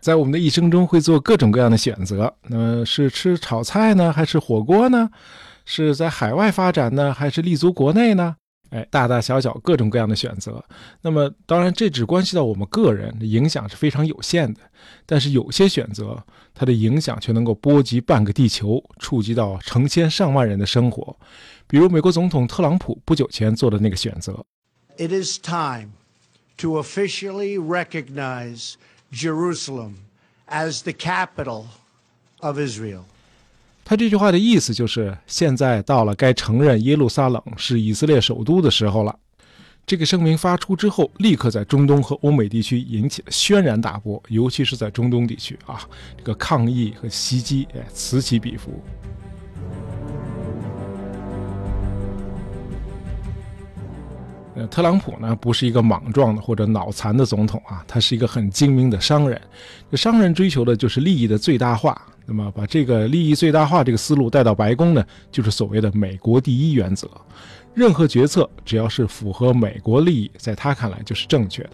在我们的一生中会做各种各样的选择，那么是吃炒菜呢，还是火锅呢？是在海外发展呢，还是立足国内呢？哎，大大小小各种各样的选择。那么，当然这只关系到我们个人影响是非常有限的。但是有些选择，它的影响却能够波及半个地球，触及到成千上万人的生活。比如美国总统特朗普不久前做的那个选择。It is time to officially recognize Jerusalem as the capital of Israel. 他这句话的意思就是，现在到了该承认耶路撒冷是以色列首都的时候了。这个声明发出之后，立刻在中东和欧美地区引起了轩然大波，尤其是在中东地区啊，这个抗议和袭击哎此起彼伏。特朗普呢不是一个莽撞的或者脑残的总统啊，他是一个很精明的商人。这商人追求的就是利益的最大化。那么，把这个利益最大化这个思路带到白宫呢，就是所谓的“美国第一”原则。任何决策只要是符合美国利益，在他看来就是正确的。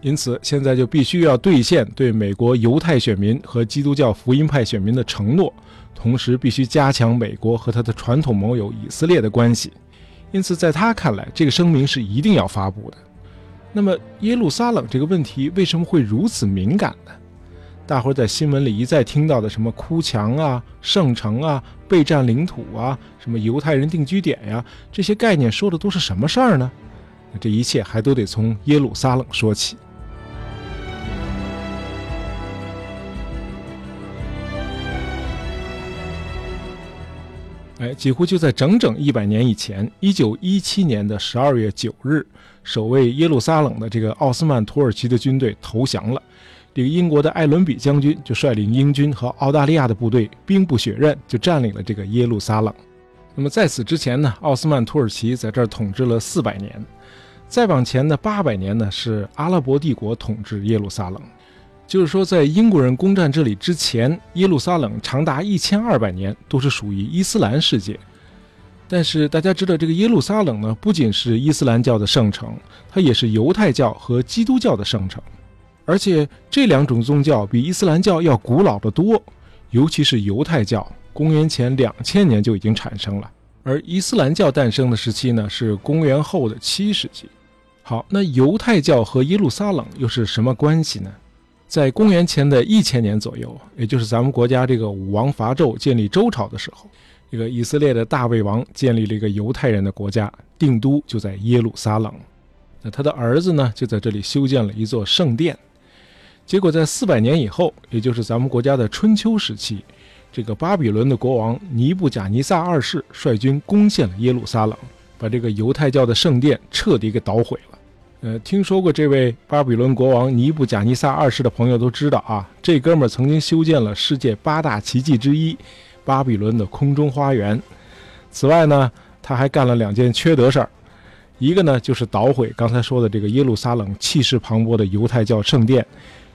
因此，现在就必须要兑现对美国犹太选民和基督教福音派选民的承诺，同时必须加强美国和他的传统盟友以色列的关系。因此，在他看来，这个声明是一定要发布的。那么，耶路撒冷这个问题为什么会如此敏感呢？大伙在新闻里一再听到的什么哭墙啊、圣城啊、备战领土啊、什么犹太人定居点呀，这些概念说的都是什么事儿呢？这一切还都得从耶路撒冷说起。哎，几乎就在整整一百年以前，一九一七年的十二月九日，守卫耶路撒冷的这个奥斯曼土耳其的军队投降了。这个英国的艾伦比将军就率领英军和澳大利亚的部队，兵不血刃就占领了这个耶路撒冷。那么在此之前呢，奥斯曼土耳其在这儿统治了四百年。再往前的八百年呢，是阿拉伯帝国统治耶路撒冷。就是说，在英国人攻占这里之前，耶路撒冷长达一千二百年都是属于伊斯兰世界。但是大家知道，这个耶路撒冷呢，不仅是伊斯兰教的圣城，它也是犹太教和基督教的圣城。而且这两种宗教比伊斯兰教要古老的多，尤其是犹太教，公元前两千年就已经产生了，而伊斯兰教诞生的时期呢是公元后的七世纪。好，那犹太教和耶路撒冷又是什么关系呢？在公元前的一千年左右，也就是咱们国家这个武王伐纣建立周朝的时候，这个以色列的大卫王建立了一个犹太人的国家，定都就在耶路撒冷。那他的儿子呢，就在这里修建了一座圣殿。结果在四百年以后，也就是咱们国家的春秋时期，这个巴比伦的国王尼布贾尼撒二世率军攻陷了耶路撒冷，把这个犹太教的圣殿彻底给捣毁了。呃，听说过这位巴比伦国王尼布贾尼撒二世的朋友都知道啊，这哥们儿曾经修建了世界八大奇迹之一——巴比伦的空中花园。此外呢，他还干了两件缺德事儿，一个呢就是捣毁刚才说的这个耶路撒冷气势磅礴的犹太教圣殿。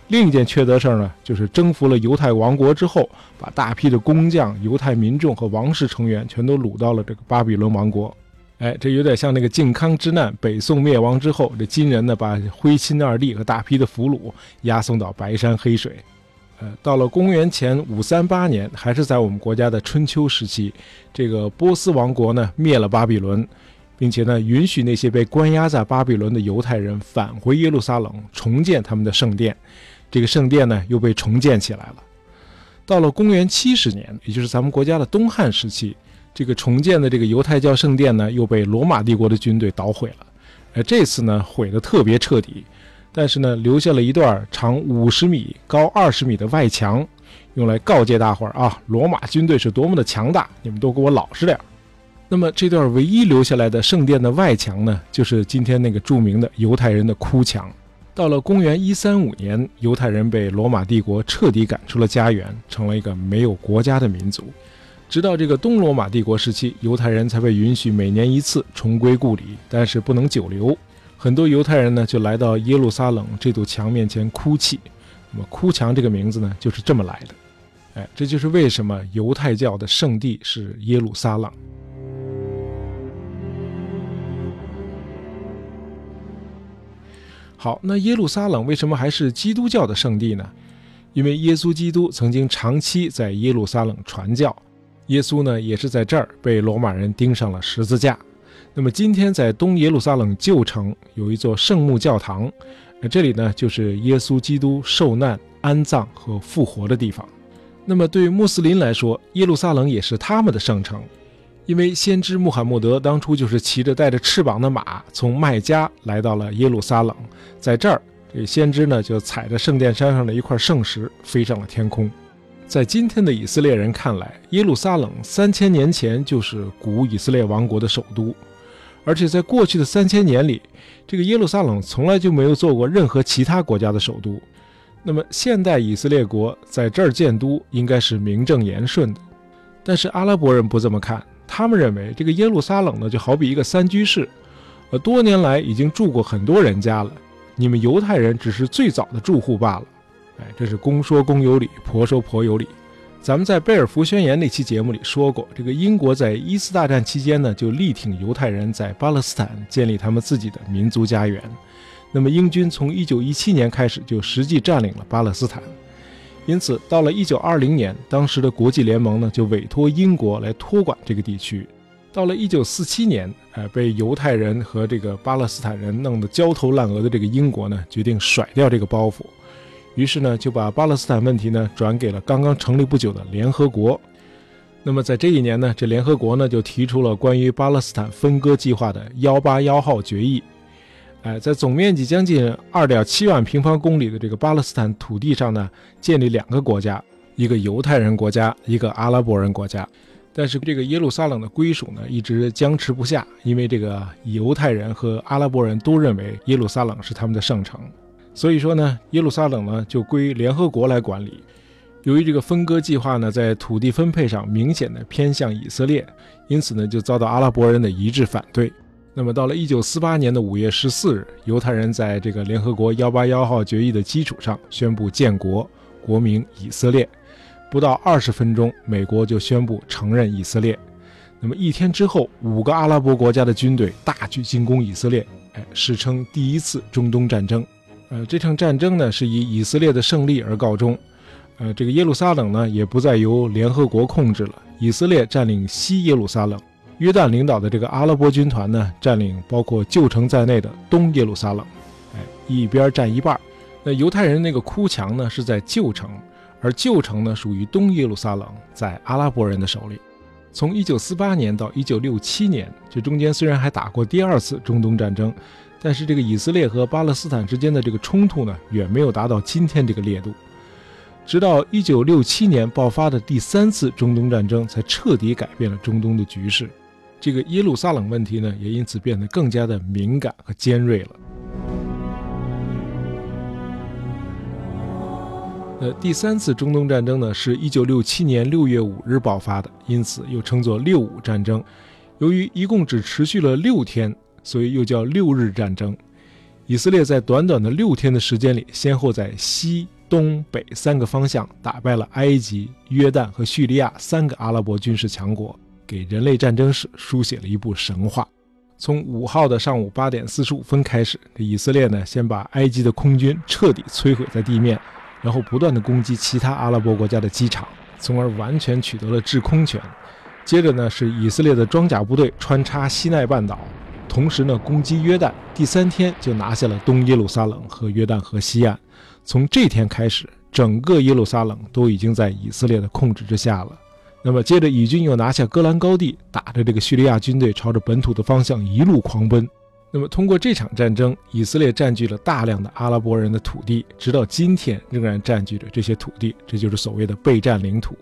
另一件缺德事儿呢，就是征服了犹太王国之后，把大批的工匠、犹太民众和王室成员全都掳到了这个巴比伦王国。哎，这有点像那个靖康之难，北宋灭亡之后，这金人呢把徽钦二帝和大批的俘虏押送到白山黑水。呃，到了公元前五三八年，还是在我们国家的春秋时期，这个波斯王国呢灭了巴比伦。并且呢，允许那些被关押在巴比伦的犹太人返回耶路撒冷，重建他们的圣殿。这个圣殿呢，又被重建起来了。到了公元七十年，也就是咱们国家的东汉时期，这个重建的这个犹太教圣殿呢，又被罗马帝国的军队捣毁了。而这次呢，毁得特别彻底，但是呢，留下了一段长五十米、高二十米的外墙，用来告诫大伙儿啊，罗马军队是多么的强大，你们都给我老实点儿。那么这段唯一留下来的圣殿的外墙呢，就是今天那个著名的犹太人的哭墙。到了公元一三五年，犹太人被罗马帝国彻底赶出了家园，成了一个没有国家的民族。直到这个东罗马帝国时期，犹太人才被允许每年一次重归故里，但是不能久留。很多犹太人呢，就来到耶路撒冷这堵墙面前哭泣。那么哭墙这个名字呢，就是这么来的。哎，这就是为什么犹太教的圣地是耶路撒冷。好，那耶路撒冷为什么还是基督教的圣地呢？因为耶稣基督曾经长期在耶路撒冷传教，耶稣呢也是在这儿被罗马人钉上了十字架。那么今天在东耶路撒冷旧城有一座圣墓教堂，那这里呢就是耶稣基督受难、安葬和复活的地方。那么对穆斯林来说，耶路撒冷也是他们的圣城，因为先知穆罕默德当初就是骑着带着翅膀的马从麦加来到了耶路撒冷，在这儿。这先知呢，就踩着圣殿山上的一块圣石飞上了天空。在今天的以色列人看来，耶路撒冷三千年前就是古以色列王国的首都，而且在过去的三千年里，这个耶路撒冷从来就没有做过任何其他国家的首都。那么，现代以色列国在这儿建都应该是名正言顺的。但是阿拉伯人不这么看，他们认为这个耶路撒冷呢，就好比一个三居室，呃，多年来已经住过很多人家了。你们犹太人只是最早的住户罢了，哎，这是公说公有理，婆说婆有理。咱们在贝尔福宣言那期节目里说过，这个英国在一次大战期间呢，就力挺犹太人在巴勒斯坦建立他们自己的民族家园。那么英军从1917年开始就实际占领了巴勒斯坦，因此到了1920年，当时的国际联盟呢就委托英国来托管这个地区。到了一九四七年，呃，被犹太人和这个巴勒斯坦人弄得焦头烂额的这个英国呢，决定甩掉这个包袱，于是呢，就把巴勒斯坦问题呢转给了刚刚成立不久的联合国。那么在这一年呢，这联合国呢就提出了关于巴勒斯坦分割计划的幺八幺号决议。哎，在总面积将近二点七万平方公里的这个巴勒斯坦土地上呢，建立两个国家，一个犹太人国家，一个阿拉伯人国家。但是这个耶路撒冷的归属呢，一直僵持不下，因为这个犹太人和阿拉伯人都认为耶路撒冷是他们的圣城，所以说呢，耶路撒冷呢就归联合国来管理。由于这个分割计划呢，在土地分配上明显的偏向以色列，因此呢，就遭到阿拉伯人的一致反对。那么到了一九四八年的五月十四日，犹太人在这个联合国幺八幺号决议的基础上宣布建国，国名以色列。不到二十分钟，美国就宣布承认以色列。那么一天之后，五个阿拉伯国家的军队大举进攻以色列，哎，史称第一次中东战争。呃，这场战争呢是以以色列的胜利而告终。呃，这个耶路撒冷呢也不再由联合国控制了，以色列占领西耶路撒冷，约旦领导的这个阿拉伯军团呢占领包括旧城在内的东耶路撒冷。哎，一边占一半。那犹太人那个哭墙呢是在旧城。而旧城呢，属于东耶路撒冷，在阿拉伯人的手里。从1948年到1967年，这中间虽然还打过第二次中东战争，但是这个以色列和巴勒斯坦之间的这个冲突呢，远没有达到今天这个烈度。直到1967年爆发的第三次中东战争，才彻底改变了中东的局势。这个耶路撒冷问题呢，也因此变得更加的敏感和尖锐了。呃，第三次中东战争呢，是一九六七年六月五日爆发的，因此又称作六五战争。由于一共只持续了六天，所以又叫六日战争。以色列在短短的六天的时间里，先后在西、东北三个方向打败了埃及、约旦和叙利亚三个阿拉伯军事强国，给人类战争史书写了一部神话。从五号的上午八点四十五分开始，以色列呢，先把埃及的空军彻底摧毁在地面。然后不断的攻击其他阿拉伯国家的机场，从而完全取得了制空权。接着呢，是以色列的装甲部队穿插西奈半岛，同时呢攻击约旦。第三天就拿下了东耶路撒冷和约旦河西岸。从这天开始，整个耶路撒冷都已经在以色列的控制之下了。那么接着，以军又拿下戈兰高地，打着这个叙利亚军队朝着本土的方向一路狂奔。那么，通过这场战争，以色列占据了大量的阿拉伯人的土地，直到今天仍然占据着这些土地，这就是所谓的备战领土。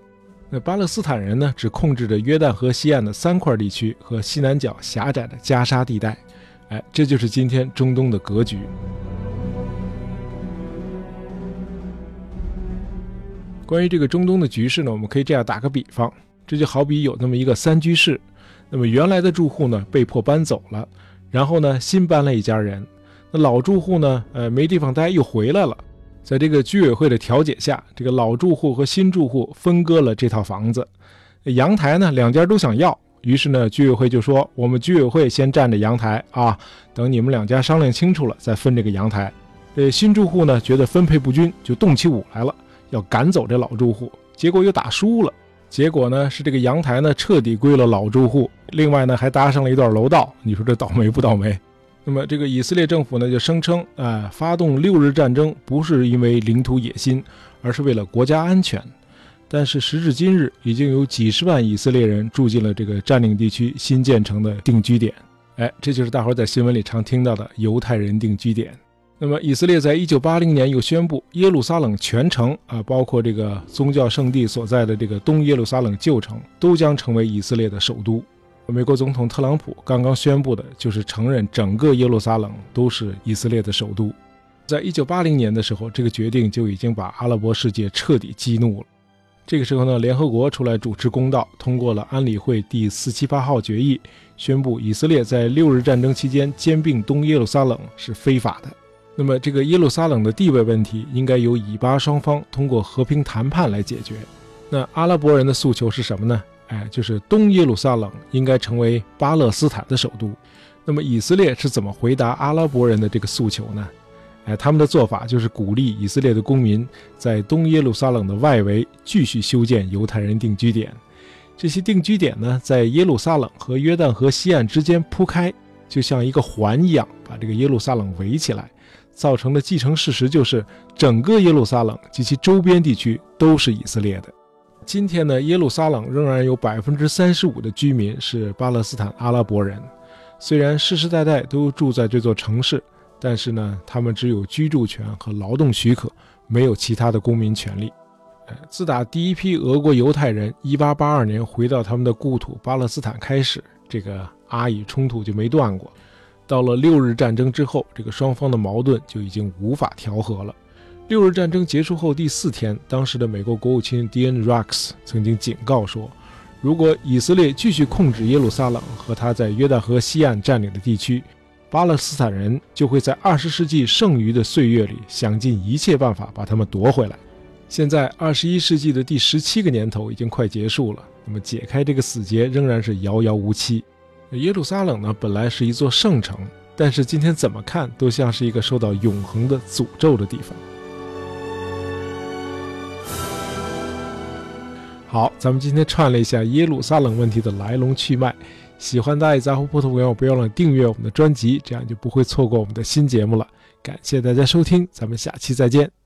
那巴勒斯坦人呢，只控制着约旦河西岸的三块地区和西南角狭窄的加沙地带。哎，这就是今天中东的格局。关于这个中东的局势呢，我们可以这样打个比方，这就好比有那么一个三居室，那么原来的住户呢，被迫搬走了。然后呢，新搬了一家人，那老住户呢，呃，没地方待，又回来了。在这个居委会的调解下，这个老住户和新住户分割了这套房子。阳台呢，两家都想要，于是呢，居委会就说：“我们居委会先占着阳台啊，等你们两家商量清楚了，再分这个阳台。”这新住户呢，觉得分配不均，就动起武来了，要赶走这老住户，结果又打输了。结果呢是这个阳台呢彻底归了老住户，另外呢还搭上了一段楼道。你说这倒霉不倒霉？那么这个以色列政府呢就声称，啊，发动六日战争不是因为领土野心，而是为了国家安全。但是时至今日，已经有几十万以色列人住进了这个占领地区新建成的定居点。哎，这就是大伙儿在新闻里常听到的犹太人定居点。那么，以色列在一九八零年又宣布，耶路撒冷全城啊，包括这个宗教圣地所在的这个东耶路撒冷旧城，都将成为以色列的首都。美国总统特朗普刚刚宣布的就是承认整个耶路撒冷都是以色列的首都。在一九八零年的时候，这个决定就已经把阿拉伯世界彻底激怒了。这个时候呢，联合国出来主持公道，通过了安理会第四七八号决议，宣布以色列在六日战争期间兼并东耶路撒冷是非法的。那么，这个耶路撒冷的地位问题应该由以巴双方通过和平谈判来解决。那阿拉伯人的诉求是什么呢？哎，就是东耶路撒冷应该成为巴勒斯坦的首都。那么，以色列是怎么回答阿拉伯人的这个诉求呢？哎，他们的做法就是鼓励以色列的公民在东耶路撒冷的外围继续修建犹太人定居点。这些定居点呢，在耶路撒冷和约旦河西岸之间铺开，就像一个环一样，把这个耶路撒冷围起来。造成的继承事实就是，整个耶路撒冷及其周边地区都是以色列的。今天呢，耶路撒冷仍然有百分之三十五的居民是巴勒斯坦阿拉伯人。虽然世世代代都住在这座城市，但是呢，他们只有居住权和劳动许可，没有其他的公民权利。呃，自打第一批俄国犹太人一八八二年回到他们的故土巴勒斯坦开始，这个阿以冲突就没断过。到了六日战争之后，这个双方的矛盾就已经无法调和了。六日战争结束后第四天，当时的美国国务卿 D.N. Rex 曾经警告说，如果以色列继续控制耶路撒冷和他在约旦河西岸占领的地区，巴勒斯坦人就会在二十世纪剩余的岁月里想尽一切办法把他们夺回来。现在二十一世纪的第十七个年头已经快结束了，那么解开这个死结仍然是遥遥无期。耶路撒冷呢，本来是一座圣城，但是今天怎么看都像是一个受到永恒的诅咒的地方。好，咱们今天串了一下耶路撒冷问题的来龙去脉。喜欢大爷杂货铺的朋友，不要忘了订阅我们的专辑，这样就不会错过我们的新节目了。感谢大家收听，咱们下期再见。